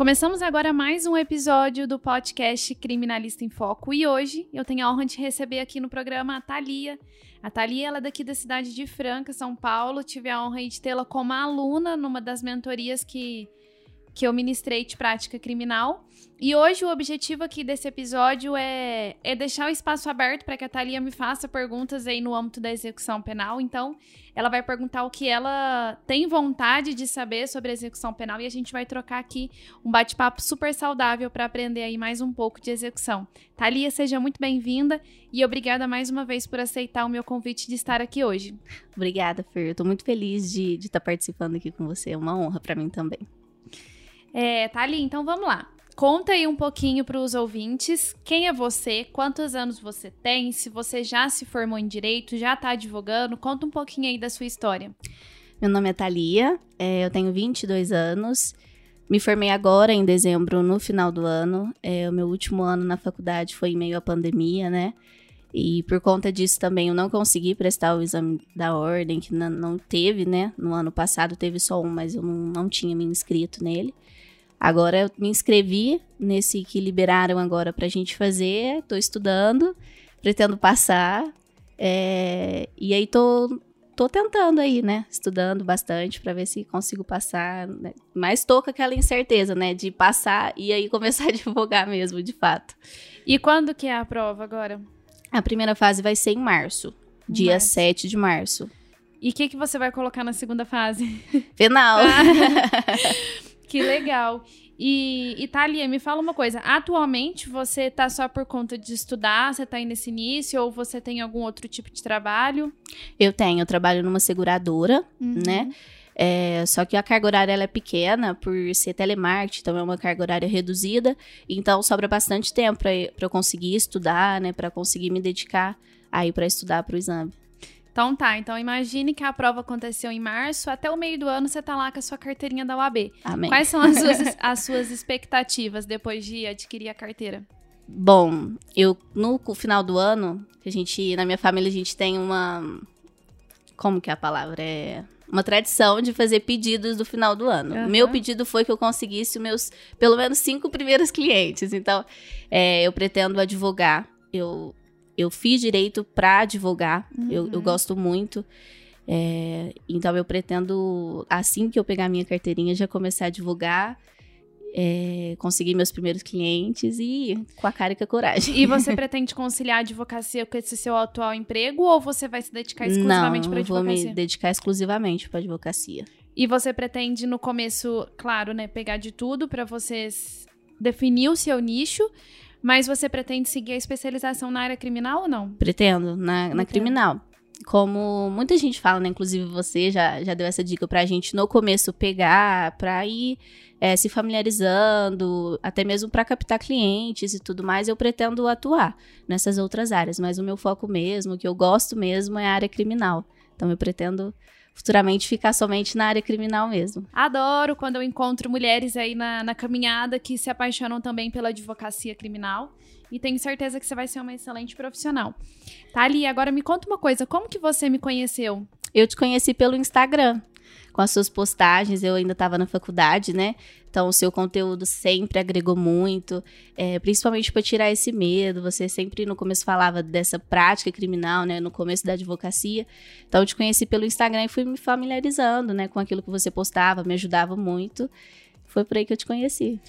Começamos agora mais um episódio do podcast Criminalista em Foco e hoje eu tenho a honra de receber aqui no programa a Thalia. A Thalia ela é daqui da cidade de Franca, São Paulo. Tive a honra de tê-la como aluna numa das mentorias que que eu ministrei de prática criminal. E hoje o objetivo aqui desse episódio é, é deixar o espaço aberto para que a Thalia me faça perguntas aí no âmbito da execução penal. Então, ela vai perguntar o que ela tem vontade de saber sobre a execução penal e a gente vai trocar aqui um bate-papo super saudável para aprender aí mais um pouco de execução. Thalia, seja muito bem-vinda e obrigada mais uma vez por aceitar o meu convite de estar aqui hoje. Obrigada, Fer. Eu tô muito feliz de estar tá participando aqui com você. É uma honra para mim também. É, tá ali, então vamos lá. Conta aí um pouquinho para os ouvintes quem é você, quantos anos você tem, se você já se formou em direito, já está advogando, conta um pouquinho aí da sua história. Meu nome é Thalia, é, eu tenho 22 anos, me formei agora em dezembro, no final do ano. É, o meu último ano na faculdade foi em meio à pandemia, né? E por conta disso também eu não consegui prestar o exame da ordem, que não, teve, né? No ano passado teve só um, mas eu não, não tinha me inscrito nele. Agora eu me inscrevi nesse que liberaram agora pra gente fazer, tô estudando, pretendo passar. É, e aí tô, tô tentando aí, né? Estudando bastante para ver se consigo passar. Né? Mas tô com aquela incerteza, né? De passar e aí começar a advogar mesmo, de fato. E quando que é a prova agora? A primeira fase vai ser em março, dia março. 7 de março. E o que, que você vai colocar na segunda fase? Penal. Que legal. E, Itália, me fala uma coisa. Atualmente, você tá só por conta de estudar? Você tá aí nesse início? Ou você tem algum outro tipo de trabalho? Eu tenho. Eu trabalho numa seguradora, uhum. né? É, só que a carga horária ela é pequena por ser telemarketing, então é uma carga horária reduzida. Então sobra bastante tempo para eu conseguir estudar, né? Para conseguir me dedicar aí para estudar para o exame. Então tá, então imagine que a prova aconteceu em março, até o meio do ano você tá lá com a sua carteirinha da UAB. Amém. Quais são as suas, as suas expectativas depois de adquirir a carteira? Bom, eu no final do ano, a gente, na minha família, a gente tem uma. Como que é a palavra? É uma tradição de fazer pedidos do final do ano. Uhum. Meu pedido foi que eu conseguisse os meus, pelo menos, cinco primeiros clientes. Então, é, eu pretendo advogar. Eu eu fiz direito para advogar, uhum. eu, eu, uhum. gosto muito. É, então eu pretendo, assim que eu pegar minha carteirinha, já começar a advogar. É, conseguir meus primeiros clientes e com a cara e com a coragem. E você pretende conciliar a advocacia com esse seu atual emprego ou você vai se dedicar exclusivamente para advocacia? Não, vou me dedicar exclusivamente para advocacia. E você pretende no começo, claro, né, pegar de tudo para você definir o seu nicho, mas você pretende seguir a especialização na área criminal ou não? Pretendo, na, na criminal. Como muita gente fala, né? Inclusive você já, já deu essa dica pra gente no começo pegar, pra ir é, se familiarizando, até mesmo para captar clientes e tudo mais, eu pretendo atuar nessas outras áreas. Mas o meu foco mesmo, o que eu gosto mesmo, é a área criminal. Então eu pretendo futuramente ficar somente na área criminal mesmo. Adoro quando eu encontro mulheres aí na, na caminhada que se apaixonam também pela advocacia criminal e tenho certeza que você vai ser uma excelente profissional. Tá ali, agora me conta uma coisa, como que você me conheceu? Eu te conheci pelo Instagram com as suas postagens. Eu ainda estava na faculdade, né? Então, o seu conteúdo sempre agregou muito, é, principalmente para tirar esse medo. Você sempre no começo falava dessa prática criminal, né? No começo da advocacia. Então, eu te conheci pelo Instagram e fui me familiarizando, né? Com aquilo que você postava, me ajudava muito. Foi por aí que eu te conheci.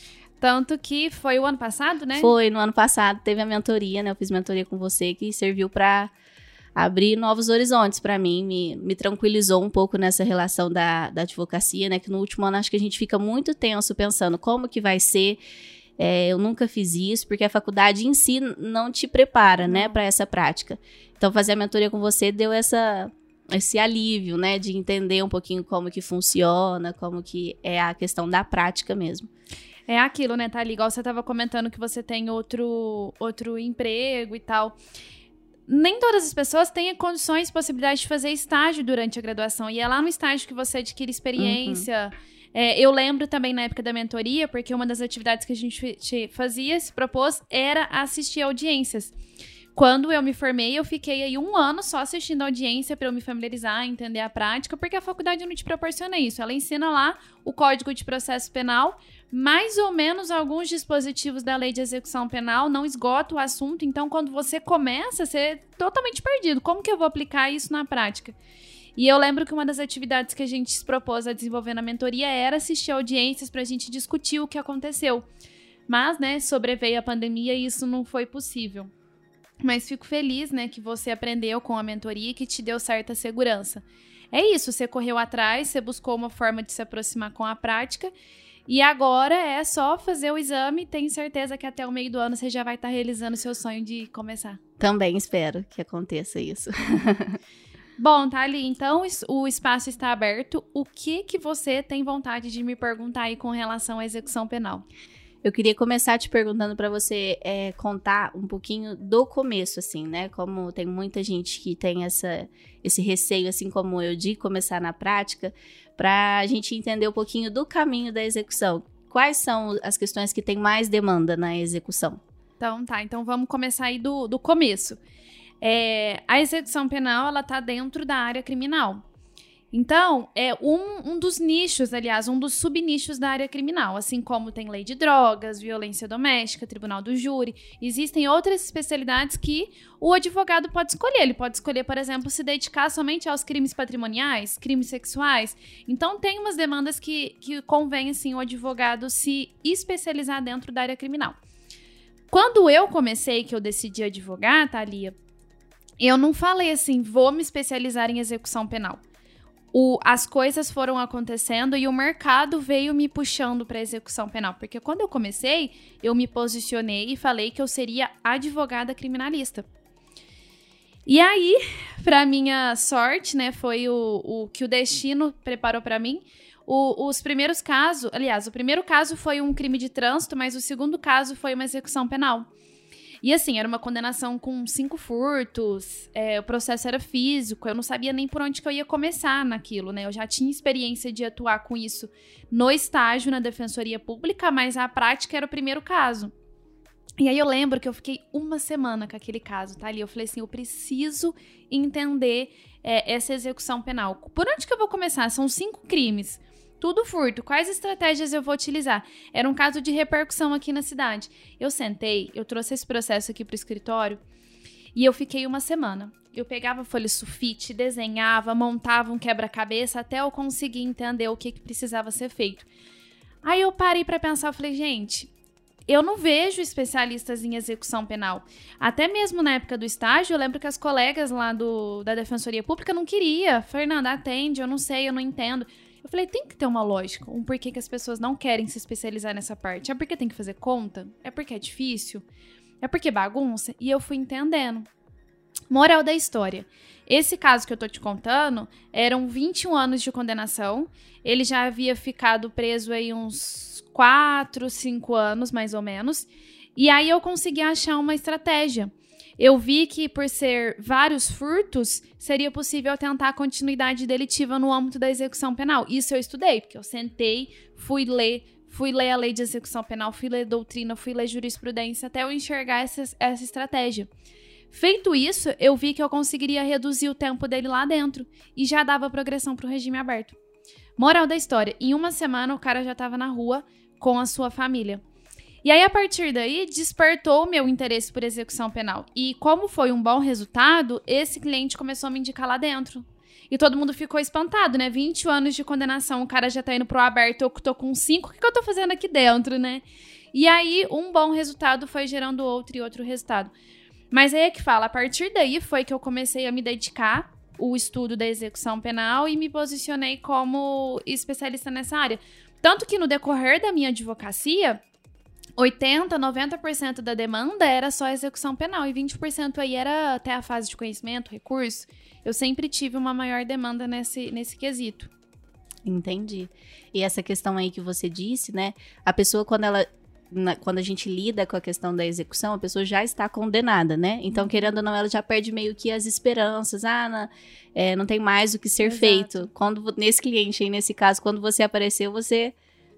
Tanto que foi o ano passado, né? Foi, no ano passado teve a mentoria, né? Eu fiz mentoria com você que serviu para abrir novos horizontes para mim, me, me tranquilizou um pouco nessa relação da, da advocacia, né? Que no último ano acho que a gente fica muito tenso pensando como que vai ser. É, eu nunca fiz isso, porque a faculdade em si não te prepara, né, para essa prática. Então, fazer a mentoria com você deu essa, esse alívio, né, de entender um pouquinho como que funciona, como que é a questão da prática mesmo. É aquilo, né, Thalia? Igual você estava comentando que você tem outro, outro emprego e tal nem todas as pessoas têm condições e possibilidade de fazer estágio durante a graduação. E é lá no estágio que você adquire experiência. Uhum. É, eu lembro também na época da mentoria, porque uma das atividades que a gente fazia, se propôs, era assistir audiências. Quando eu me formei, eu fiquei aí um ano só assistindo audiência para eu me familiarizar, entender a prática, porque a faculdade não te proporciona isso. Ela ensina lá o Código de Processo Penal, mais ou menos alguns dispositivos da Lei de Execução Penal, não esgota o assunto. Então, quando você começa, você é totalmente perdido. Como que eu vou aplicar isso na prática? E eu lembro que uma das atividades que a gente se propôs a desenvolver na mentoria era assistir audiências para a gente discutir o que aconteceu. Mas, né, sobreveio a pandemia e isso não foi possível. Mas fico feliz, né, que você aprendeu com a mentoria e que te deu certa segurança. É isso, você correu atrás, você buscou uma forma de se aproximar com a prática. E agora é só fazer o exame. Tenho certeza que até o meio do ano você já vai estar realizando seu sonho de começar. Também espero que aconteça isso. Bom, Thali, então o espaço está aberto. O que que você tem vontade de me perguntar aí com relação à execução penal? Eu queria começar te perguntando para você é, contar um pouquinho do começo, assim, né? Como tem muita gente que tem essa, esse receio, assim como eu, de começar na prática, para a gente entender um pouquinho do caminho da execução. Quais são as questões que têm mais demanda na execução? Então, tá. Então, vamos começar aí do, do começo. É, a execução penal, ela tá dentro da área criminal. Então, é um, um dos nichos, aliás, um dos subnichos da área criminal. Assim como tem lei de drogas, violência doméstica, tribunal do júri, existem outras especialidades que o advogado pode escolher. Ele pode escolher, por exemplo, se dedicar somente aos crimes patrimoniais, crimes sexuais. Então, tem umas demandas que, que convém, assim, o advogado se especializar dentro da área criminal. Quando eu comecei, que eu decidi advogar, Thalia, eu não falei assim, vou me especializar em execução penal o, as coisas foram acontecendo e o mercado veio me puxando para execução penal. Porque quando eu comecei, eu me posicionei e falei que eu seria advogada criminalista. E aí, para minha sorte, né, foi o, o que o destino preparou para mim. O, os primeiros casos, aliás, o primeiro caso foi um crime de trânsito, mas o segundo caso foi uma execução penal. E assim, era uma condenação com cinco furtos, é, o processo era físico, eu não sabia nem por onde que eu ia começar naquilo, né? Eu já tinha experiência de atuar com isso no estágio na Defensoria Pública, mas a prática era o primeiro caso. E aí eu lembro que eu fiquei uma semana com aquele caso, tá ali. Eu falei assim, eu preciso entender é, essa execução penal. Por onde que eu vou começar? São cinco crimes. Tudo furto. Quais estratégias eu vou utilizar? Era um caso de repercussão aqui na cidade. Eu sentei, eu trouxe esse processo aqui para o escritório e eu fiquei uma semana. Eu pegava folha sulfite, desenhava, montava um quebra-cabeça até eu conseguir entender o que, que precisava ser feito. Aí eu parei para pensar, falei, gente, eu não vejo especialistas em execução penal. Até mesmo na época do estágio, eu lembro que as colegas lá do, da Defensoria Pública não queria. Fernanda, atende, eu não sei, eu não entendo. Eu falei, tem que ter uma lógica, um porquê que as pessoas não querem se especializar nessa parte. É porque tem que fazer conta? É porque é difícil? É porque bagunça? E eu fui entendendo. Moral da história. Esse caso que eu tô te contando eram 21 anos de condenação. Ele já havia ficado preso aí uns 4, 5 anos, mais ou menos. E aí eu consegui achar uma estratégia eu vi que, por ser vários furtos, seria possível tentar a continuidade delitiva no âmbito da execução penal. Isso eu estudei, porque eu sentei, fui ler, fui ler a lei de execução penal, fui ler doutrina, fui ler jurisprudência, até eu enxergar essa, essa estratégia. Feito isso, eu vi que eu conseguiria reduzir o tempo dele lá dentro e já dava progressão para o regime aberto. Moral da história: em uma semana o cara já estava na rua com a sua família. E aí, a partir daí, despertou o meu interesse por execução penal. E como foi um bom resultado, esse cliente começou a me indicar lá dentro. E todo mundo ficou espantado, né? 20 anos de condenação, o cara já tá indo pro aberto, eu tô com 5, o que, que eu tô fazendo aqui dentro, né? E aí, um bom resultado foi gerando outro e outro resultado. Mas aí é que fala, a partir daí foi que eu comecei a me dedicar o estudo da execução penal e me posicionei como especialista nessa área. Tanto que no decorrer da minha advocacia, 80, 90% da demanda era só execução penal e 20% aí era até a fase de conhecimento, recurso. Eu sempre tive uma maior demanda nesse, nesse quesito. Entendi. E essa questão aí que você disse, né? A pessoa, quando ela. Na, quando a gente lida com a questão da execução, a pessoa já está condenada, né? Então, uhum. querendo ou não, ela já perde meio que as esperanças. Ah, na, é, não tem mais o que ser Exato. feito. Quando nesse cliente aí, nesse caso, quando você apareceu, você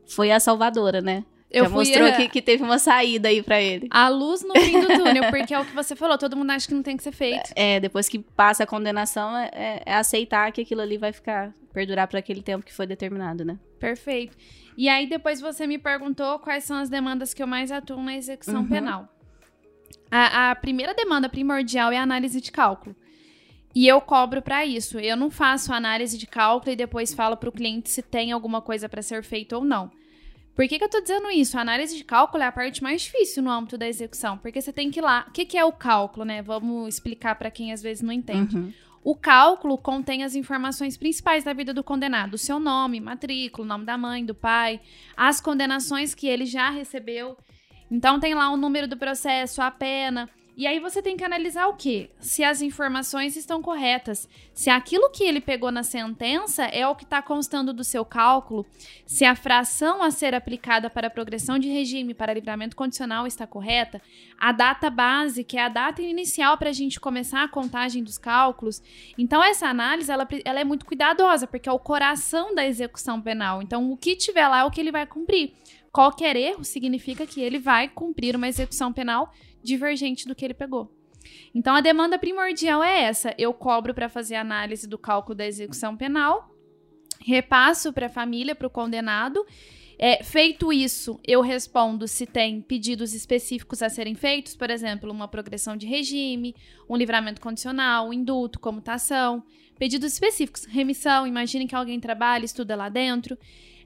foi a salvadora, né? Eu Já fui, mostrou que, que teve uma saída aí para ele. A luz no fim do túnel, porque é o que você falou, todo mundo acha que não tem que ser feito. É, depois que passa a condenação, é, é, é aceitar que aquilo ali vai ficar, perdurar por aquele tempo que foi determinado, né? Perfeito. E aí depois você me perguntou quais são as demandas que eu mais atuo na execução uhum. penal. A, a primeira demanda primordial é a análise de cálculo. E eu cobro para isso. Eu não faço análise de cálculo e depois falo para o cliente se tem alguma coisa para ser feito ou não. Por que, que eu tô dizendo isso? A análise de cálculo é a parte mais difícil no âmbito da execução, porque você tem que ir lá. O que, que é o cálculo, né? Vamos explicar para quem às vezes não entende. Uhum. O cálculo contém as informações principais da vida do condenado: o seu nome, matrícula, o nome da mãe, do pai, as condenações que ele já recebeu. Então tem lá o número do processo, a pena. E aí você tem que analisar o quê? Se as informações estão corretas, se aquilo que ele pegou na sentença é o que está constando do seu cálculo, se a fração a ser aplicada para a progressão de regime para livramento condicional está correta, a data base, que é a data inicial para a gente começar a contagem dos cálculos. Então essa análise ela, ela é muito cuidadosa, porque é o coração da execução penal. Então o que tiver lá é o que ele vai cumprir. Qualquer erro significa que ele vai cumprir uma execução penal divergente do que ele pegou. Então a demanda primordial é essa: eu cobro para fazer análise do cálculo da execução penal, repasso para a família, para o condenado. É, feito isso, eu respondo se tem pedidos específicos a serem feitos, por exemplo, uma progressão de regime, um livramento condicional, um induto, comutação, pedidos específicos, remissão, imagine que alguém trabalha, estuda lá dentro.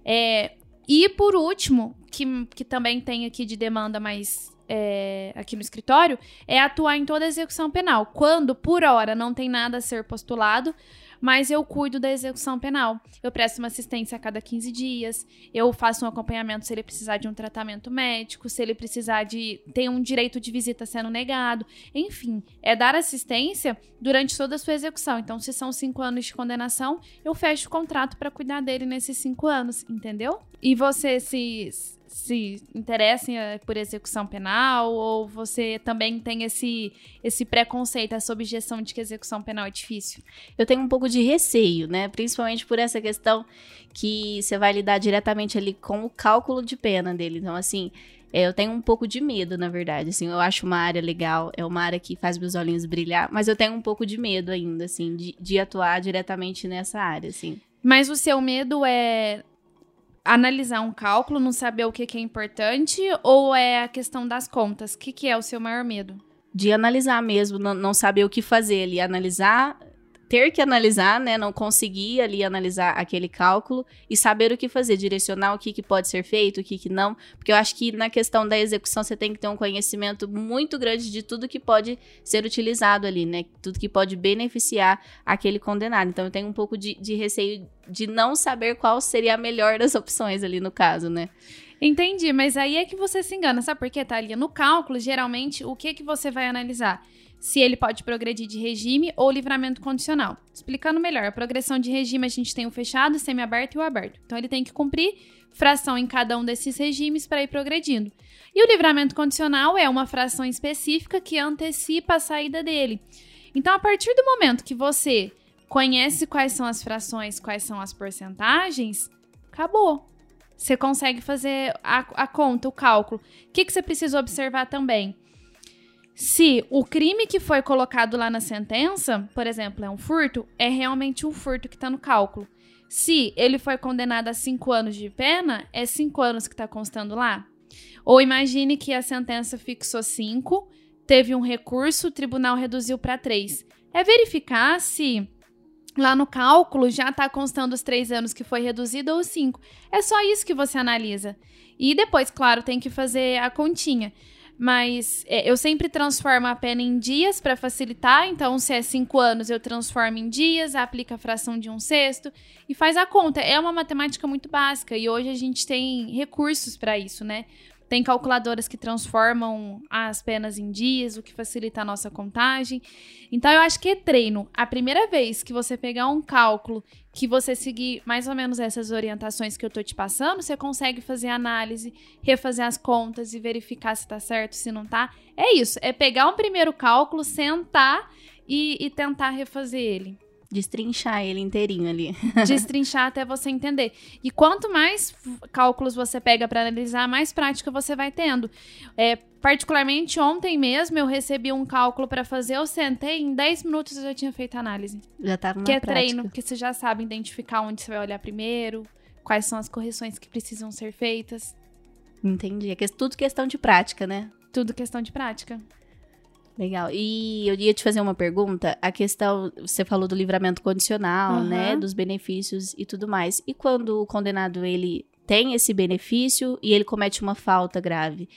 É, e por último, que, que também tem aqui de demanda mais é, aqui no escritório é atuar em toda a execução penal. Quando, por hora, não tem nada a ser postulado, mas eu cuido da execução penal. Eu presto uma assistência a cada 15 dias, eu faço um acompanhamento se ele precisar de um tratamento médico, se ele precisar de ter um direito de visita sendo negado. Enfim, é dar assistência durante toda a sua execução. Então, se são cinco anos de condenação, eu fecho o contrato para cuidar dele nesses cinco anos, entendeu? E você se se interessem eh, por execução penal ou você também tem esse, esse preconceito, essa objeção de que execução penal é difícil? Eu tenho um pouco de receio, né? Principalmente por essa questão que você vai lidar diretamente ali com o cálculo de pena dele. Então, assim, é, eu tenho um pouco de medo, na verdade. Assim, eu acho uma área legal, é uma área que faz meus olhinhos brilhar, mas eu tenho um pouco de medo ainda, assim, de, de atuar diretamente nessa área, assim. Mas o seu medo é analisar um cálculo, não saber o que, que é importante, ou é a questão das contas? O que, que é o seu maior medo? De analisar mesmo, não, saber o que fazer ali, analisar ter que analisar, né, não conseguir ali analisar aquele cálculo e saber o que fazer, direcionar o que, que pode ser feito, o que, que não, porque eu acho que na questão da execução você tem que ter um conhecimento muito grande de tudo que pode ser utilizado ali, né, tudo que pode beneficiar aquele condenado. Então eu tenho um pouco de, de receio de não saber qual seria a melhor das opções ali no caso, né. Entendi, mas aí é que você se engana, sabe por quê, Thalia? No cálculo, geralmente, o que que você vai analisar? Se ele pode progredir de regime ou livramento condicional. Explicando melhor, a progressão de regime a gente tem o fechado, o semiaberto e o aberto. Então ele tem que cumprir fração em cada um desses regimes para ir progredindo. E o livramento condicional é uma fração específica que antecipa a saída dele. Então, a partir do momento que você conhece quais são as frações, quais são as porcentagens, acabou. Você consegue fazer a, a conta, o cálculo. O que, que você precisa observar também? Se o crime que foi colocado lá na sentença, por exemplo, é um furto, é realmente um furto que está no cálculo. Se ele foi condenado a cinco anos de pena, é cinco anos que está constando lá. Ou imagine que a sentença fixou cinco, teve um recurso, o tribunal reduziu para três. É verificar se lá no cálculo já está constando os três anos que foi reduzido ou cinco. É só isso que você analisa. E depois, claro, tem que fazer a continha. Mas é, eu sempre transformo a pena em dias para facilitar. Então, se é cinco anos, eu transformo em dias, aplica a fração de um sexto e faz a conta. É uma matemática muito básica e hoje a gente tem recursos para isso, né? Tem calculadoras que transformam as penas em dias, o que facilita a nossa contagem. Então, eu acho que é treino. A primeira vez que você pegar um cálculo, que você seguir mais ou menos essas orientações que eu tô te passando, você consegue fazer análise, refazer as contas e verificar se tá certo, se não tá. É isso. É pegar um primeiro cálculo, sentar e, e tentar refazer ele. Destrinchar ele inteirinho ali. Destrinchar até você entender. E quanto mais cálculos você pega para analisar, mais prática você vai tendo. É, particularmente ontem mesmo eu recebi um cálculo para fazer, eu sentei, em 10 minutos eu já tinha feito a análise. Já tava na Que é prática. treino, porque você já sabe identificar onde você vai olhar primeiro, quais são as correções que precisam ser feitas. Entendi. É que- tudo questão de prática, né? Tudo questão de prática. Legal. E eu ia te fazer uma pergunta. A questão, você falou do livramento condicional, Aham. né? Dos benefícios e tudo mais. E quando o condenado ele tem esse benefício e ele comete uma falta grave,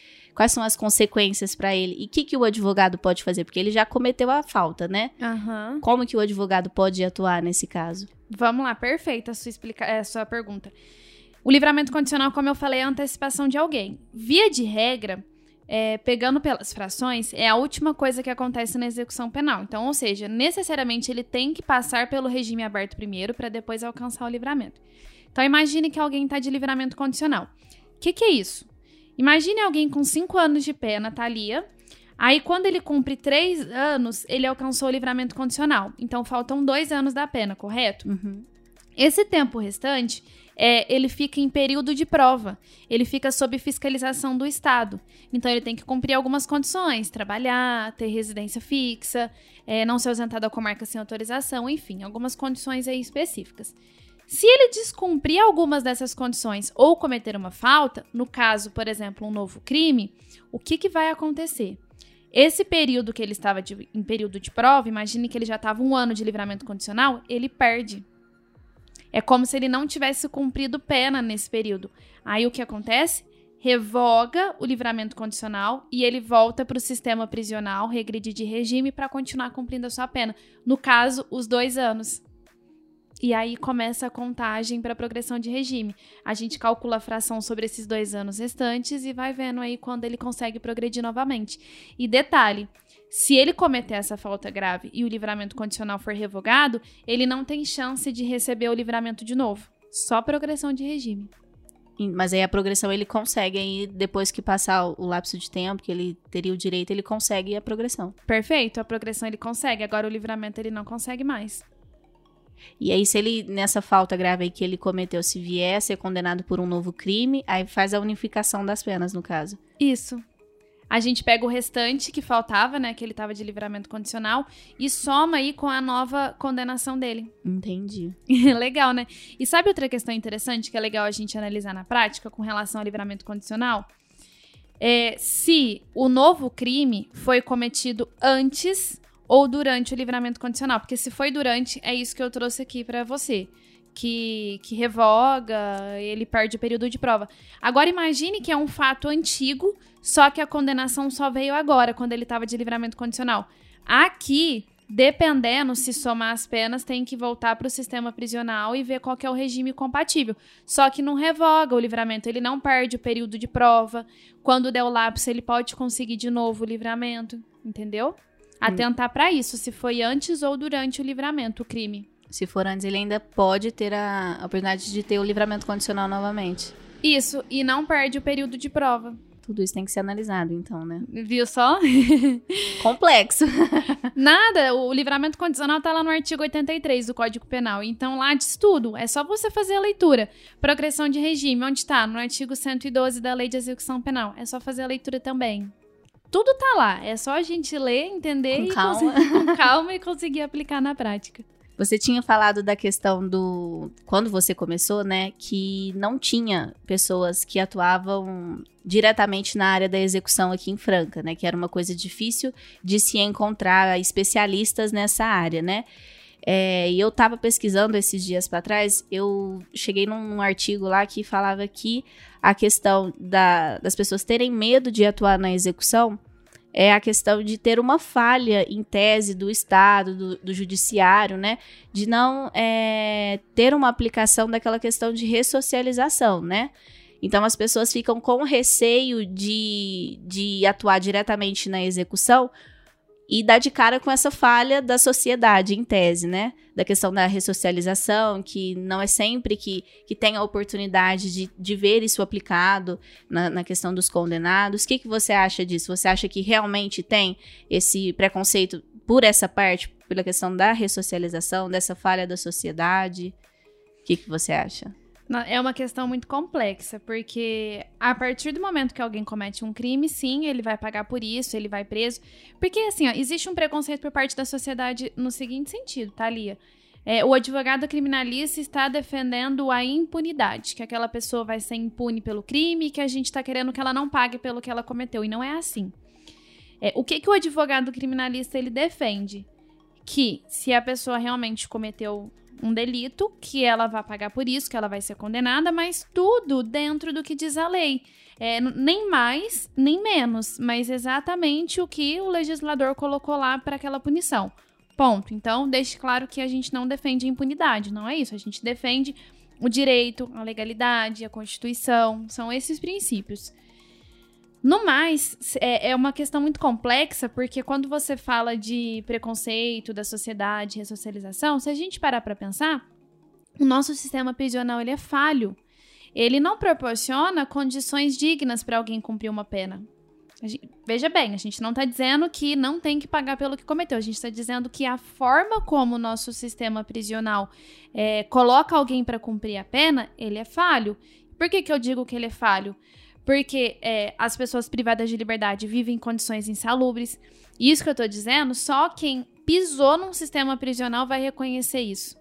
quais são as consequências para ele? E o que, que o advogado pode fazer? Porque ele já cometeu a falta, né? Aham. Como que o advogado pode atuar nesse caso? Vamos lá, perfeita a sua, explica é, sua pergunta. O livramento condicional, como eu falei, é a antecipação de alguém. Via de regra, é, pegando pelas frações, é a última coisa que acontece na execução penal. Então, ou seja, necessariamente ele tem que passar pelo regime aberto primeiro para depois alcançar o livramento. Então, imagine que alguém está de livramento condicional. O que, que é isso? Imagine alguém com 5 anos de pena, Thalia. Aí, quando ele cumpre 3 anos, ele alcançou o livramento condicional. Então, faltam 2 anos da pena, correto? Uhum. Esse tempo restante, é, ele fica em período de prova. Ele fica sob fiscalização do Estado. Então, ele tem que cumprir algumas condições: trabalhar, ter residência fixa, é, não ser ausentado da comarca sem autorização, enfim, algumas condições aí específicas. Se ele descumprir algumas dessas condições ou cometer uma falta, no caso, por exemplo, um novo crime, o que, que vai acontecer? Esse período que ele estava de- em período de prova, imagine que ele já estava um ano de livramento condicional, ele perde. É como se ele não tivesse cumprido pena nesse período. Aí o que acontece? Revoga o livramento condicional e ele volta para o sistema prisional, regride de regime para continuar cumprindo a sua pena. No caso, os dois anos. E aí começa a contagem para progressão de regime. A gente calcula a fração sobre esses dois anos restantes e vai vendo aí quando ele consegue progredir novamente. E detalhe: se ele cometer essa falta grave e o livramento condicional for revogado, ele não tem chance de receber o livramento de novo. Só progressão de regime. Mas aí a progressão ele consegue aí, depois que passar o lapso de tempo que ele teria o direito, ele consegue a progressão. Perfeito, a progressão ele consegue, agora o livramento ele não consegue mais. E aí, se ele, nessa falta grave aí que ele cometeu, se vier a ser condenado por um novo crime, aí faz a unificação das penas, no caso. Isso. A gente pega o restante que faltava, né, que ele tava de livramento condicional, e soma aí com a nova condenação dele. Entendi. legal, né? E sabe outra questão interessante que é legal a gente analisar na prática com relação ao livramento condicional? É se o novo crime foi cometido antes ou durante o livramento condicional. Porque se foi durante, é isso que eu trouxe aqui pra você. Que, que revoga, ele perde o período de prova. Agora imagine que é um fato antigo, só que a condenação só veio agora, quando ele estava de livramento condicional. Aqui, dependendo se somar as penas, tem que voltar para o sistema prisional e ver qual é o regime compatível. Só que não revoga o livramento, ele não perde o período de prova. Quando der o lapso, ele pode conseguir de novo o livramento, entendeu? Atentar para isso, se foi antes ou durante o livramento o crime. Se for antes, ele ainda pode ter a a oportunidade de ter o livramento condicional novamente. Isso, e não perde o período de prova. Tudo isso tem que ser analisado, então, né? Viu só? Complexo. Nada, o livramento condicional tá lá no artigo 83 do Código Penal. Então lá diz tudo, é só você fazer a leitura. Progressão de regime, onde tá? No artigo 112 da Lei de Execução Penal. É só fazer a leitura também. Tudo tá lá, é só a gente ler, entender Com e calma. com calma e conseguir aplicar na prática. Você tinha falado da questão do. Quando você começou, né? Que não tinha pessoas que atuavam diretamente na área da execução aqui em Franca, né? Que era uma coisa difícil de se encontrar especialistas nessa área, né? É, e eu tava pesquisando esses dias para trás, eu cheguei num artigo lá que falava que a questão da- das pessoas terem medo de atuar na execução é a questão de ter uma falha em tese do Estado, do, do judiciário, né? De não é, ter uma aplicação daquela questão de ressocialização, né? Então as pessoas ficam com receio de, de atuar diretamente na execução e dar de cara com essa falha da sociedade, em tese, né? Da questão da ressocialização, que não é sempre que, que tem a oportunidade de, de ver isso aplicado na, na questão dos condenados. O que, que você acha disso? Você acha que realmente tem esse preconceito por essa parte, pela questão da ressocialização, dessa falha da sociedade? O que, que você acha? É uma questão muito complexa, porque a partir do momento que alguém comete um crime, sim, ele vai pagar por isso, ele vai preso. Porque, assim, ó, existe um preconceito por parte da sociedade no seguinte sentido, tá, Lia? É, o advogado criminalista está defendendo a impunidade, que aquela pessoa vai ser impune pelo crime e que a gente está querendo que ela não pague pelo que ela cometeu. E não é assim. É, o que, que o advogado criminalista ele defende? Que se a pessoa realmente cometeu um delito, que ela vai pagar por isso, que ela vai ser condenada, mas tudo dentro do que diz a lei. É, nem mais, nem menos, mas exatamente o que o legislador colocou lá para aquela punição. Ponto. Então, deixe claro que a gente não defende impunidade, não é isso. A gente defende o direito, a legalidade, a Constituição, são esses princípios. No mais, é, é uma questão muito complexa, porque quando você fala de preconceito da sociedade, ressocialização, se a gente parar para pensar, o nosso sistema prisional ele é falho. Ele não proporciona condições dignas para alguém cumprir uma pena. Gente, veja bem, a gente não está dizendo que não tem que pagar pelo que cometeu. A gente está dizendo que a forma como o nosso sistema prisional é, coloca alguém para cumprir a pena, ele é falho. Por que, que eu digo que ele é falho? Porque é, as pessoas privadas de liberdade vivem em condições insalubres. Isso que eu estou dizendo, só quem pisou num sistema prisional vai reconhecer isso.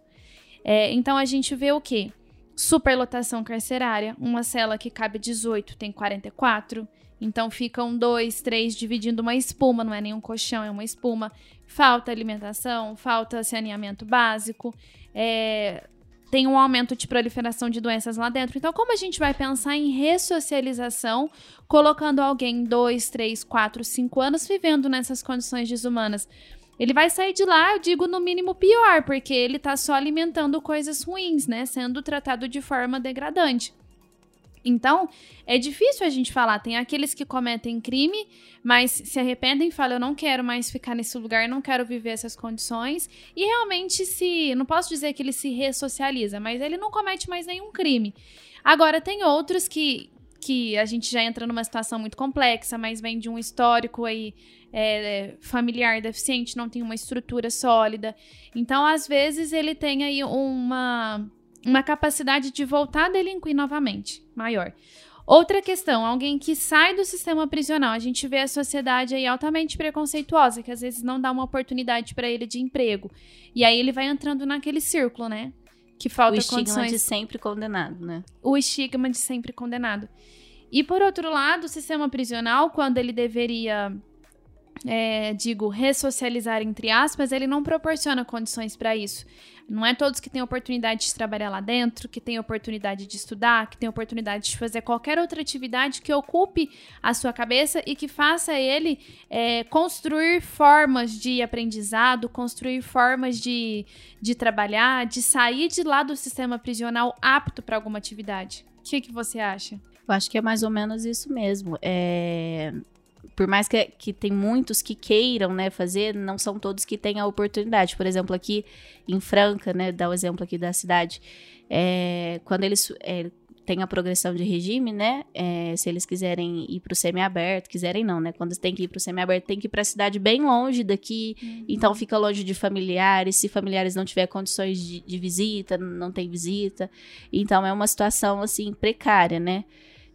É, então a gente vê o quê? Superlotação carcerária, uma cela que cabe 18 tem 44. Então ficam dois, três dividindo uma espuma, não é nenhum colchão, é uma espuma. Falta alimentação, falta saneamento básico, é, tem um aumento de proliferação de doenças lá dentro. Então, como a gente vai pensar em ressocialização, colocando alguém dois, três, quatro, cinco anos vivendo nessas condições desumanas? Ele vai sair de lá, eu digo, no mínimo pior, porque ele está só alimentando coisas ruins, né? Sendo tratado de forma degradante. Então, é difícil a gente falar. Tem aqueles que cometem crime, mas se arrependem e falam: eu não quero mais ficar nesse lugar, não quero viver essas condições. E realmente se. Não posso dizer que ele se ressocializa, mas ele não comete mais nenhum crime. Agora, tem outros que, que a gente já entra numa situação muito complexa, mas vem de um histórico aí. É, familiar deficiente, não tem uma estrutura sólida. Então, às vezes, ele tem aí uma uma capacidade de voltar a delinquir novamente maior. Outra questão, alguém que sai do sistema prisional. A gente vê a sociedade aí altamente preconceituosa, que às vezes não dá uma oportunidade para ele de emprego. E aí ele vai entrando naquele círculo, né? Que falta o estigma condições... de sempre condenado, né? O estigma de sempre condenado. E por outro lado, o sistema prisional, quando ele deveria é, digo, ressocializar entre aspas, ele não proporciona condições para isso. Não é todos que têm oportunidade de trabalhar lá dentro, que têm oportunidade de estudar, que têm oportunidade de fazer qualquer outra atividade que ocupe a sua cabeça e que faça ele é, construir formas de aprendizado, construir formas de, de trabalhar, de sair de lá do sistema prisional apto para alguma atividade. O que, que você acha? Eu acho que é mais ou menos isso mesmo. É, por mais que, que tem muitos que queiram, né, fazer, não são todos que têm a oportunidade. Por exemplo, aqui em Franca, né, dar o exemplo aqui da cidade, é, quando eles é, têm a progressão de regime, né, é, se eles quiserem ir para o semiaberto, quiserem não, né, quando tem que ir para o semiaberto, tem que ir para a cidade bem longe daqui, uhum. então fica longe de familiares, se familiares não tiver condições de, de visita, não tem visita, então é uma situação, assim, precária, né,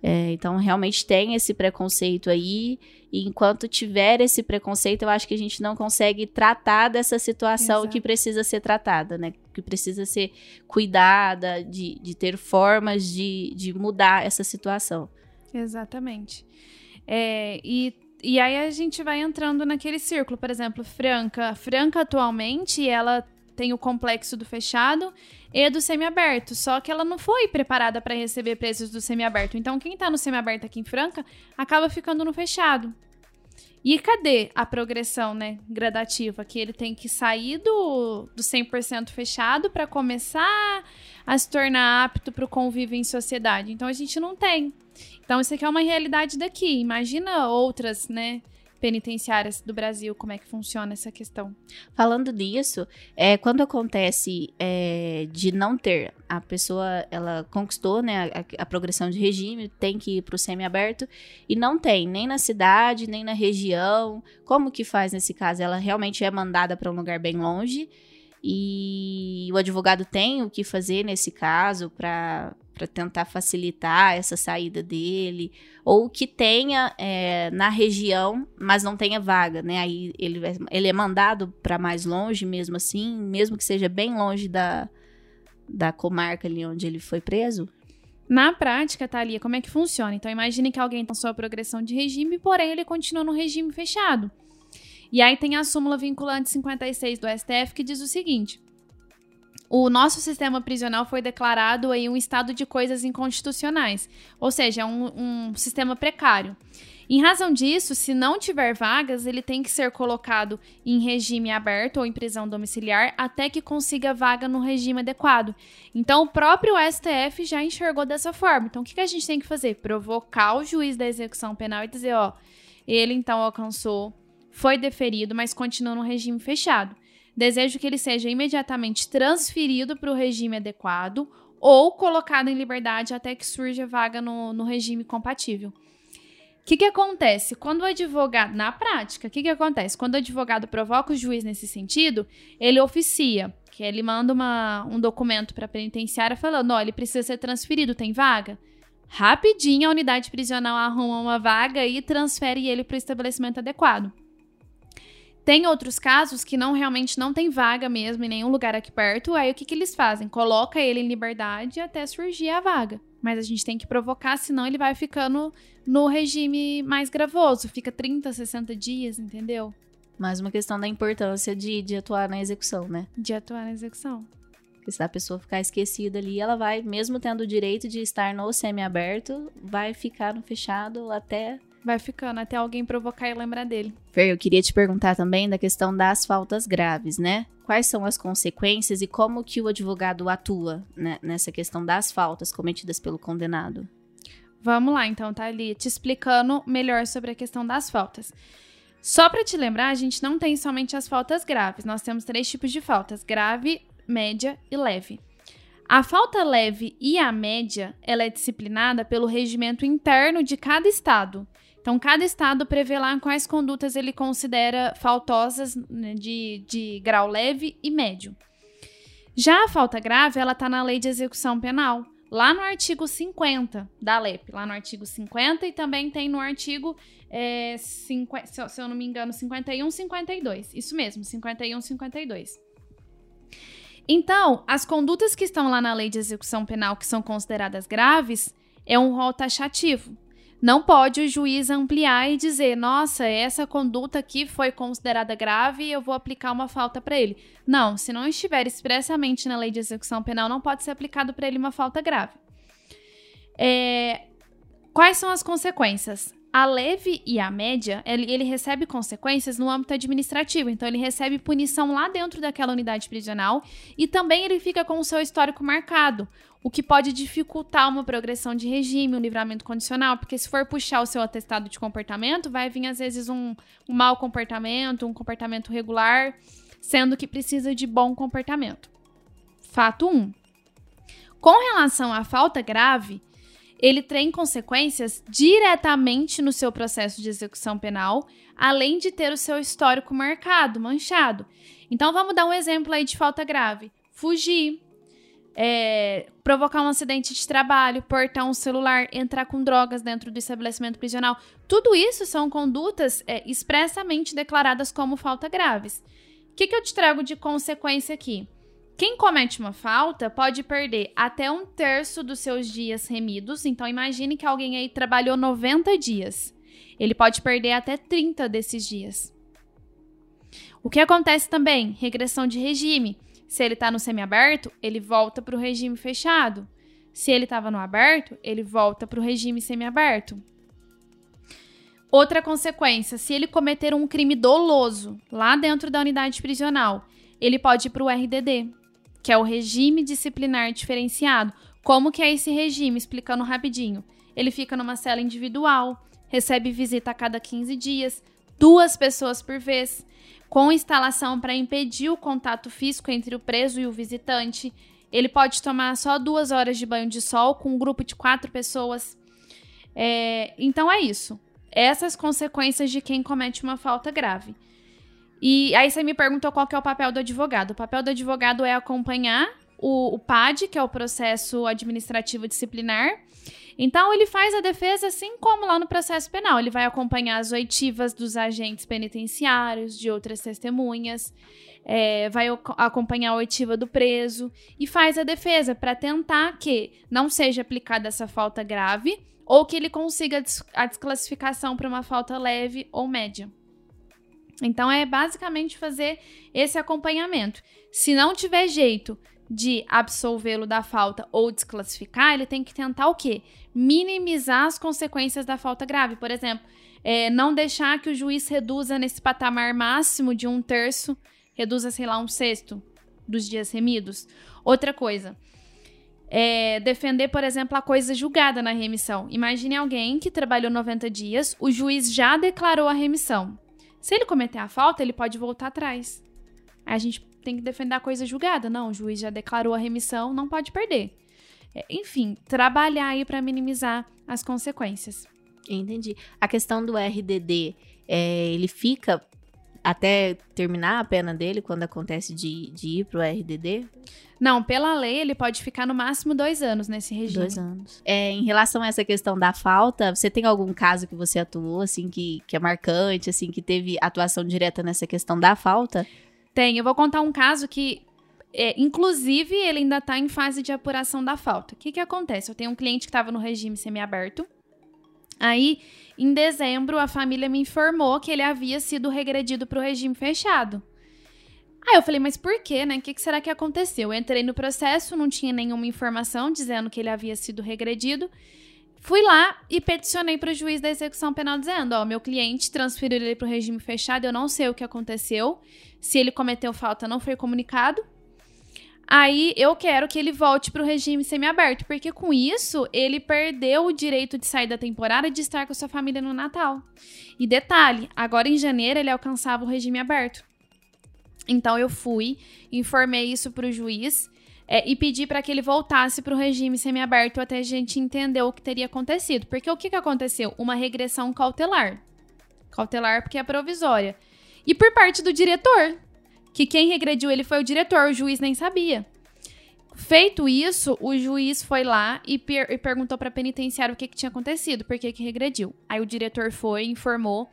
é, então, realmente tem esse preconceito aí. E enquanto tiver esse preconceito, eu acho que a gente não consegue tratar dessa situação Exato. que precisa ser tratada, né? Que precisa ser cuidada, de, de ter formas de, de mudar essa situação. Exatamente. É, e e aí a gente vai entrando naquele círculo, por exemplo, Franca. Franca atualmente, ela tem o complexo do fechado e do semiaberto. Só que ela não foi preparada para receber presos do semiaberto. Então, quem tá no semiaberto aqui em Franca acaba ficando no fechado. E cadê a progressão, né, gradativa? Que ele tem que sair do, do 100% fechado para começar a se tornar apto para o convívio em sociedade. Então, a gente não tem. Então, isso aqui é uma realidade daqui. Imagina outras, né, penitenciárias do Brasil, como é que funciona essa questão. Falando disso, é, quando acontece é, de não ter, a pessoa, ela conquistou né, a, a progressão de regime, tem que ir para o semiaberto, e não tem, nem na cidade, nem na região, como que faz nesse caso? Ela realmente é mandada para um lugar bem longe, e o advogado tem o que fazer nesse caso para tentar facilitar essa saída dele, ou que tenha é, na região, mas não tenha vaga, né? Aí ele, ele é mandado para mais longe mesmo assim, mesmo que seja bem longe da, da comarca ali onde ele foi preso? Na prática, Thalia, como é que funciona? Então, imagine que alguém tem sua progressão de regime, porém ele continua no regime fechado. E aí tem a súmula vinculante 56 do STF que diz o seguinte: o nosso sistema prisional foi declarado aí um estado de coisas inconstitucionais, ou seja, é um, um sistema precário. Em razão disso, se não tiver vagas, ele tem que ser colocado em regime aberto ou em prisão domiciliar até que consiga vaga no regime adequado. Então, o próprio STF já enxergou dessa forma. Então, o que a gente tem que fazer? Provocar o juiz da execução penal e dizer: ó, ele então alcançou foi deferido, mas continua no regime fechado. Desejo que ele seja imediatamente transferido para o regime adequado ou colocado em liberdade até que surja vaga no, no regime compatível. O que, que acontece? Quando o advogado, na prática, o que, que acontece? Quando o advogado provoca o juiz nesse sentido, ele oficia, que ele manda uma, um documento para a penitenciária falando: ó, ele precisa ser transferido, tem vaga? Rapidinho a unidade prisional arruma uma vaga e transfere ele para o estabelecimento adequado. Tem outros casos que não realmente não tem vaga mesmo em nenhum lugar aqui perto. Aí o que, que eles fazem? Coloca ele em liberdade até surgir a vaga. Mas a gente tem que provocar, senão ele vai ficando no regime mais gravoso. Fica 30, 60 dias, entendeu? Mais uma questão da importância de, de atuar na execução, né? De atuar na execução. Porque se a pessoa ficar esquecida ali, ela vai, mesmo tendo o direito de estar no semi-aberto, vai ficar no fechado até vai ficando até alguém provocar e lembrar dele. Fer, eu queria te perguntar também da questão das faltas graves, né? Quais são as consequências e como que o advogado atua né, nessa questão das faltas cometidas pelo condenado? Vamos lá, então, tá ali te explicando melhor sobre a questão das faltas. Só para te lembrar, a gente não tem somente as faltas graves. Nós temos três tipos de faltas: grave, média e leve. A falta leve e a média, ela é disciplinada pelo regimento interno de cada estado. Então, cada estado prevê lá quais condutas ele considera faltosas né, de, de grau leve e médio. Já a falta grave, ela está na lei de execução penal, lá no artigo 50 da LEP, lá no artigo 50 e também tem no artigo, é, 50, se, se eu não me engano, 51, 52. Isso mesmo, 51, 52. Então, as condutas que estão lá na lei de execução penal que são consideradas graves é um rol taxativo. Não pode o juiz ampliar e dizer, nossa, essa conduta aqui foi considerada grave e eu vou aplicar uma falta para ele. Não, se não estiver expressamente na lei de execução penal, não pode ser aplicado para ele uma falta grave. É... Quais são as consequências? A leve e a média, ele, ele, recebe consequências no âmbito administrativo, então ele recebe punição lá dentro daquela unidade prisional e também ele fica com o seu histórico marcado, o que pode dificultar uma progressão de regime, um livramento condicional, porque se for puxar o seu atestado de comportamento, vai vir às vezes um, um mau comportamento, um comportamento regular, sendo que precisa de bom comportamento. Fato 1. Com relação à falta grave, ele tem consequências diretamente no seu processo de execução penal, além de ter o seu histórico marcado, manchado. Então vamos dar um exemplo aí de falta grave: fugir, é, provocar um acidente de trabalho, portar um celular, entrar com drogas dentro do estabelecimento prisional. Tudo isso são condutas é, expressamente declaradas como falta graves. O que, que eu te trago de consequência aqui? Quem comete uma falta pode perder até um terço dos seus dias remidos. Então, imagine que alguém aí trabalhou 90 dias. Ele pode perder até 30 desses dias. O que acontece também? Regressão de regime. Se ele está no semiaberto, ele volta para o regime fechado. Se ele estava no aberto, ele volta para o regime semiaberto. Outra consequência: se ele cometer um crime doloso lá dentro da unidade prisional, ele pode ir para o RDD, que é o regime disciplinar diferenciado. Como que é esse regime? Explicando rapidinho. Ele fica numa cela individual, recebe visita a cada 15 dias, duas pessoas por vez, com instalação para impedir o contato físico entre o preso e o visitante. Ele pode tomar só duas horas de banho de sol com um grupo de quatro pessoas. É, então é isso. Essas consequências de quem comete uma falta grave. E aí você me perguntou qual que é o papel do advogado. O papel do advogado é acompanhar o, o PAD, que é o processo administrativo disciplinar, então, ele faz a defesa assim como lá no processo penal. Ele vai acompanhar as oitivas dos agentes penitenciários, de outras testemunhas, é, vai acompanhar a oitiva do preso e faz a defesa para tentar que não seja aplicada essa falta grave ou que ele consiga a desclassificação para uma falta leve ou média. Então, é basicamente fazer esse acompanhamento. Se não tiver jeito de absolvê-lo da falta ou desclassificar, ele tem que tentar o quê? Minimizar as consequências da falta grave. Por exemplo, é, não deixar que o juiz reduza nesse patamar máximo de um terço, reduza, sei lá, um sexto dos dias remidos. Outra coisa, é, defender, por exemplo, a coisa julgada na remissão. Imagine alguém que trabalhou 90 dias, o juiz já declarou a remissão. Se ele cometer a falta, ele pode voltar atrás. A gente tem que defender a coisa julgada. Não, o juiz já declarou a remissão, não pode perder. É, enfim, trabalhar aí para minimizar as consequências. Entendi. A questão do RDD, é, ele fica até terminar a pena dele quando acontece de, de ir pro RDD? Não, pela lei ele pode ficar no máximo dois anos nesse regime. Dois anos. É, em relação a essa questão da falta, você tem algum caso que você atuou, assim, que, que é marcante, assim, que teve atuação direta nessa questão da falta? Tem. Eu vou contar um caso que, é, inclusive, ele ainda está em fase de apuração da falta. O que, que acontece? Eu tenho um cliente que estava no regime semiaberto. Aí, em dezembro, a família me informou que ele havia sido regredido para o regime fechado. Aí eu falei, mas por quê, né? O que, que será que aconteceu? Eu entrei no processo, não tinha nenhuma informação dizendo que ele havia sido regredido. Fui lá e peticionei para o juiz da execução penal dizendo: ó, meu cliente transferiu ele para o regime fechado, eu não sei o que aconteceu. Se ele cometeu falta, não foi comunicado. Aí eu quero que ele volte para o regime semiaberto, porque com isso ele perdeu o direito de sair da temporada e de estar com sua família no Natal. E detalhe, agora em janeiro ele alcançava o regime aberto. Então eu fui, informei isso para o juiz é, e pedi para que ele voltasse para o regime semiaberto até a gente entender o que teria acontecido. Porque o que, que aconteceu? Uma regressão cautelar. Cautelar porque é provisória. E por parte do diretor, que quem regrediu ele foi o diretor, o juiz nem sabia. Feito isso, o juiz foi lá e, per e perguntou para penitenciária o que, que tinha acontecido, por que, que regrediu. Aí o diretor foi e informou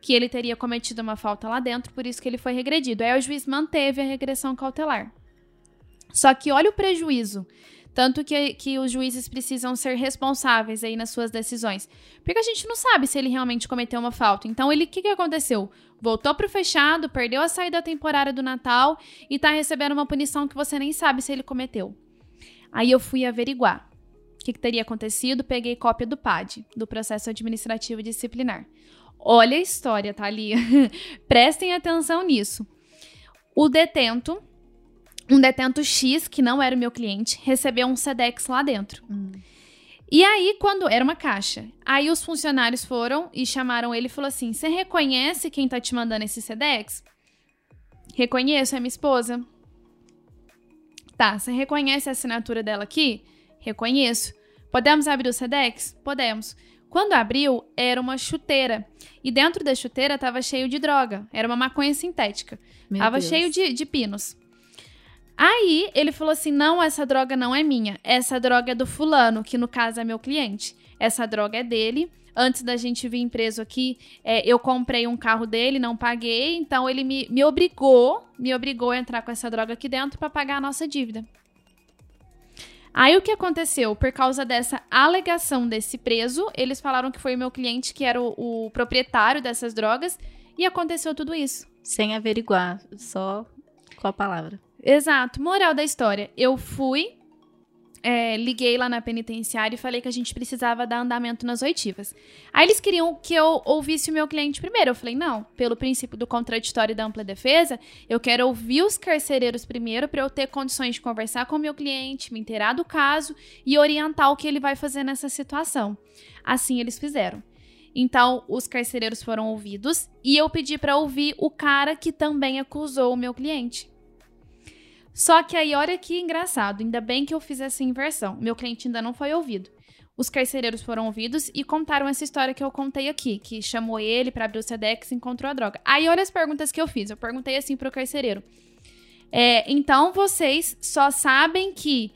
que ele teria cometido uma falta lá dentro, por isso que ele foi regredido. Aí o juiz manteve a regressão cautelar. Só que olha o prejuízo. Tanto que, que os juízes precisam ser responsáveis aí nas suas decisões. Porque a gente não sabe se ele realmente cometeu uma falta. Então, ele o que, que aconteceu? Voltou pro fechado, perdeu a saída temporária do Natal e tá recebendo uma punição que você nem sabe se ele cometeu. Aí eu fui averiguar o que, que teria acontecido, peguei cópia do PAD, do processo administrativo disciplinar. Olha a história, Thalia. Prestem atenção nisso. O detento um detento X, que não era o meu cliente, recebeu um SEDEX lá dentro. Hum. E aí, quando. Era uma caixa. Aí os funcionários foram e chamaram ele e falou assim: Você reconhece quem tá te mandando esse SEDEX? Reconheço, é minha esposa. Tá, você reconhece a assinatura dela aqui? Reconheço. Podemos abrir o SEDEX? Podemos. Quando abriu, era uma chuteira. E dentro da chuteira tava cheio de droga. Era uma maconha sintética. Meu tava Deus. cheio de, de pinos. Aí ele falou assim: não, essa droga não é minha. Essa droga é do fulano, que no caso é meu cliente. Essa droga é dele. Antes da gente vir preso aqui, é, eu comprei um carro dele, não paguei, então ele me, me obrigou, me obrigou a entrar com essa droga aqui dentro para pagar a nossa dívida. Aí o que aconteceu? Por causa dessa alegação desse preso, eles falaram que foi o meu cliente que era o, o proprietário dessas drogas e aconteceu tudo isso. Sem averiguar, só com a palavra. Exato. Moral da história. Eu fui, é, liguei lá na penitenciária e falei que a gente precisava dar andamento nas oitivas. Aí eles queriam que eu ouvisse o meu cliente primeiro. Eu falei, não, pelo princípio do contraditório e da ampla defesa, eu quero ouvir os carcereiros primeiro para eu ter condições de conversar com o meu cliente, me inteirar do caso e orientar o que ele vai fazer nessa situação. Assim eles fizeram. Então, os carcereiros foram ouvidos e eu pedi para ouvir o cara que também acusou o meu cliente. Só que aí, olha que engraçado, ainda bem que eu fiz essa inversão. Meu cliente ainda não foi ouvido. Os carcereiros foram ouvidos e contaram essa história que eu contei aqui, que chamou ele para abrir o Sedex e encontrou a droga. Aí, olha as perguntas que eu fiz. Eu perguntei assim pro carcereiro. É, então, vocês só sabem que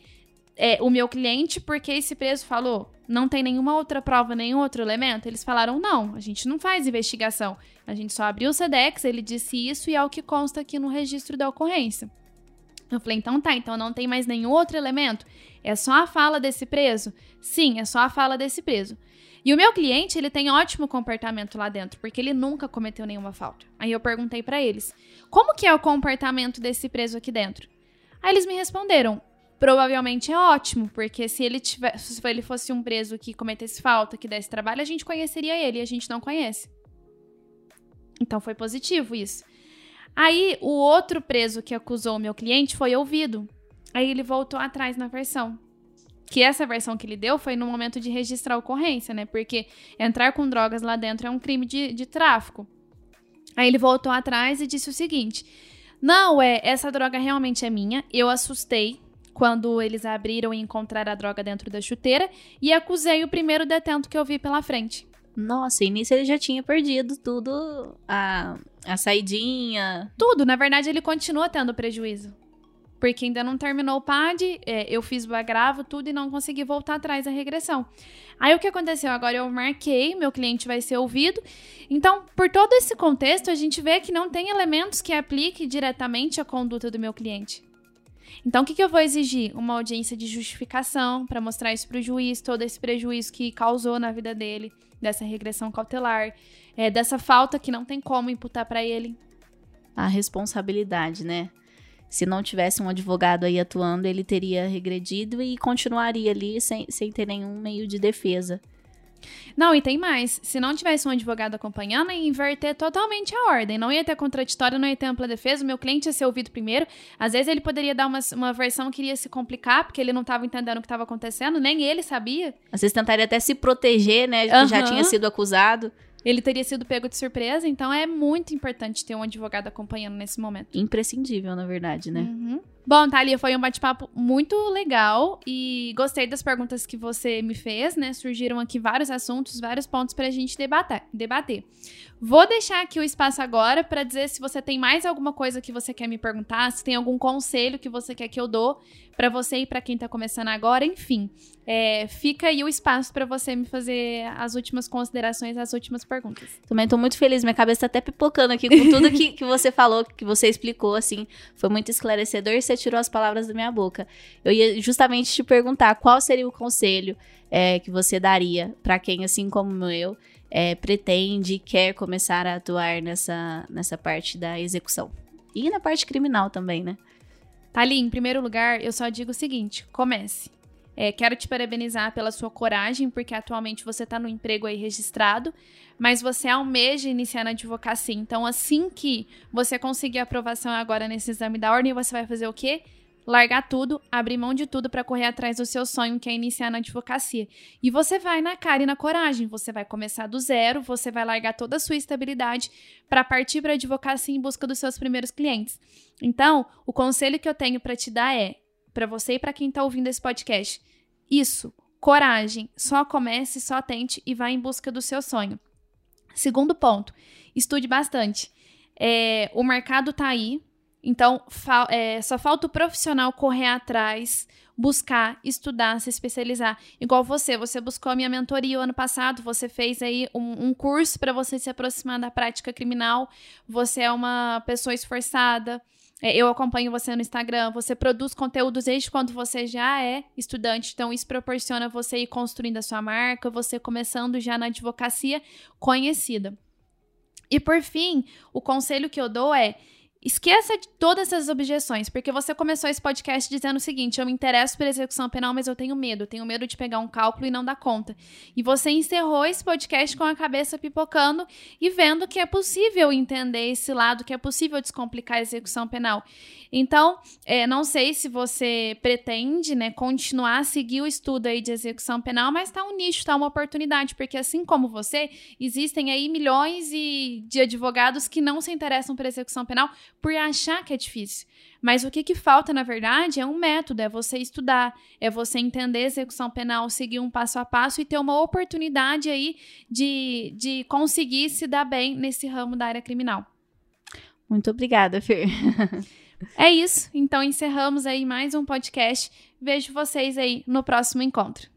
é, o meu cliente, porque esse preso falou, não tem nenhuma outra prova, nenhum outro elemento? Eles falaram, não, a gente não faz investigação. A gente só abriu o SEDEX, ele disse isso e é o que consta aqui no registro da ocorrência. Eu falei, então tá, então não tem mais nenhum outro elemento? É só a fala desse preso? Sim, é só a fala desse preso. E o meu cliente, ele tem ótimo comportamento lá dentro, porque ele nunca cometeu nenhuma falta. Aí eu perguntei para eles, como que é o comportamento desse preso aqui dentro? Aí eles me responderam, provavelmente é ótimo, porque se ele tivesse, se ele fosse um preso que cometesse falta, que desse trabalho, a gente conheceria ele e a gente não conhece. Então foi positivo isso. Aí o outro preso que acusou o meu cliente foi ouvido. Aí ele voltou atrás na versão. Que essa versão que ele deu foi no momento de registrar a ocorrência, né? Porque entrar com drogas lá dentro é um crime de, de tráfico. Aí ele voltou atrás e disse o seguinte: Não, é, essa droga realmente é minha. Eu assustei quando eles abriram e encontraram a droga dentro da chuteira e acusei o primeiro detento que eu vi pela frente. Nossa, e nisso ele já tinha perdido tudo, a, a saidinha. Tudo, na verdade ele continua tendo prejuízo. Porque ainda não terminou o PAD, é, eu fiz o agravo, tudo e não consegui voltar atrás da regressão. Aí o que aconteceu? Agora eu marquei, meu cliente vai ser ouvido. Então, por todo esse contexto, a gente vê que não tem elementos que aplique diretamente a conduta do meu cliente. Então, o que, que eu vou exigir? Uma audiência de justificação para mostrar isso para o juiz, todo esse prejuízo que causou na vida dele, dessa regressão cautelar, é, dessa falta que não tem como imputar para ele. A responsabilidade, né? Se não tivesse um advogado aí atuando, ele teria regredido e continuaria ali sem, sem ter nenhum meio de defesa. Não, e tem mais. Se não tivesse um advogado acompanhando, ia inverter totalmente a ordem. Não ia ter contraditório, não ia ter ampla defesa. O meu cliente ia ser ouvido primeiro. Às vezes ele poderia dar uma, uma versão que iria se complicar, porque ele não estava entendendo o que estava acontecendo, nem ele sabia. Às vezes tentaria até se proteger, né? Uhum. já tinha sido acusado ele teria sido pego de surpresa, então é muito importante ter um advogado acompanhando nesse momento. Imprescindível, na verdade, né? Uhum. Bom, Thalia, foi um bate-papo muito legal e gostei das perguntas que você me fez, né? Surgiram aqui vários assuntos, vários pontos pra gente debater. debater. Vou deixar aqui o espaço agora para dizer se você tem mais alguma coisa que você quer me perguntar, se tem algum conselho que você quer que eu dou para você e para quem tá começando agora, enfim. É, fica aí o espaço para você me fazer as últimas considerações, as últimas perguntas. Também tô muito feliz, minha cabeça tá até pipocando aqui com tudo que, que você falou, que você explicou, assim, foi muito esclarecedor e tirou as palavras da minha boca. Eu ia justamente te perguntar qual seria o conselho é, que você daria para quem, assim como eu, é, pretende, quer começar a atuar nessa, nessa parte da execução. E na parte criminal também, né? Ali, em primeiro lugar, eu só digo o seguinte: comece. É, quero te parabenizar pela sua coragem, porque atualmente você está no emprego aí registrado, mas você almeja iniciar na advocacia. Então, assim que você conseguir a aprovação agora nesse exame da ordem, você vai fazer o quê? largar tudo, abrir mão de tudo para correr atrás do seu sonho, que é iniciar na advocacia. E você vai na cara e na coragem, você vai começar do zero, você vai largar toda a sua estabilidade para partir para a advocacia em busca dos seus primeiros clientes. Então, o conselho que eu tenho para te dar é, para você e para quem está ouvindo esse podcast, isso, coragem, só comece, só tente e vá em busca do seu sonho. Segundo ponto, estude bastante. É, o mercado está aí, então, fa é, só falta o profissional correr atrás, buscar, estudar, se especializar. Igual você, você buscou a minha mentoria o ano passado, você fez aí um, um curso para você se aproximar da prática criminal, você é uma pessoa esforçada. É, eu acompanho você no Instagram, você produz conteúdos desde quando você já é estudante, então isso proporciona você ir construindo a sua marca, você começando já na advocacia conhecida. E por fim, o conselho que eu dou é Esqueça de todas essas objeções, porque você começou esse podcast dizendo o seguinte: eu me interesso por execução penal, mas eu tenho medo. Eu tenho medo de pegar um cálculo e não dar conta. E você encerrou esse podcast com a cabeça pipocando e vendo que é possível entender esse lado, que é possível descomplicar a execução penal. Então, é, não sei se você pretende né, continuar a seguir o estudo aí de execução penal, mas está um nicho, está uma oportunidade, porque assim como você, existem aí milhões de advogados que não se interessam por execução penal por achar que é difícil. Mas o que, que falta, na verdade, é um método, é você estudar, é você entender execução penal, seguir um passo a passo e ter uma oportunidade aí de, de conseguir se dar bem nesse ramo da área criminal. Muito obrigada, Fer. é isso. Então encerramos aí mais um podcast. Vejo vocês aí no próximo encontro.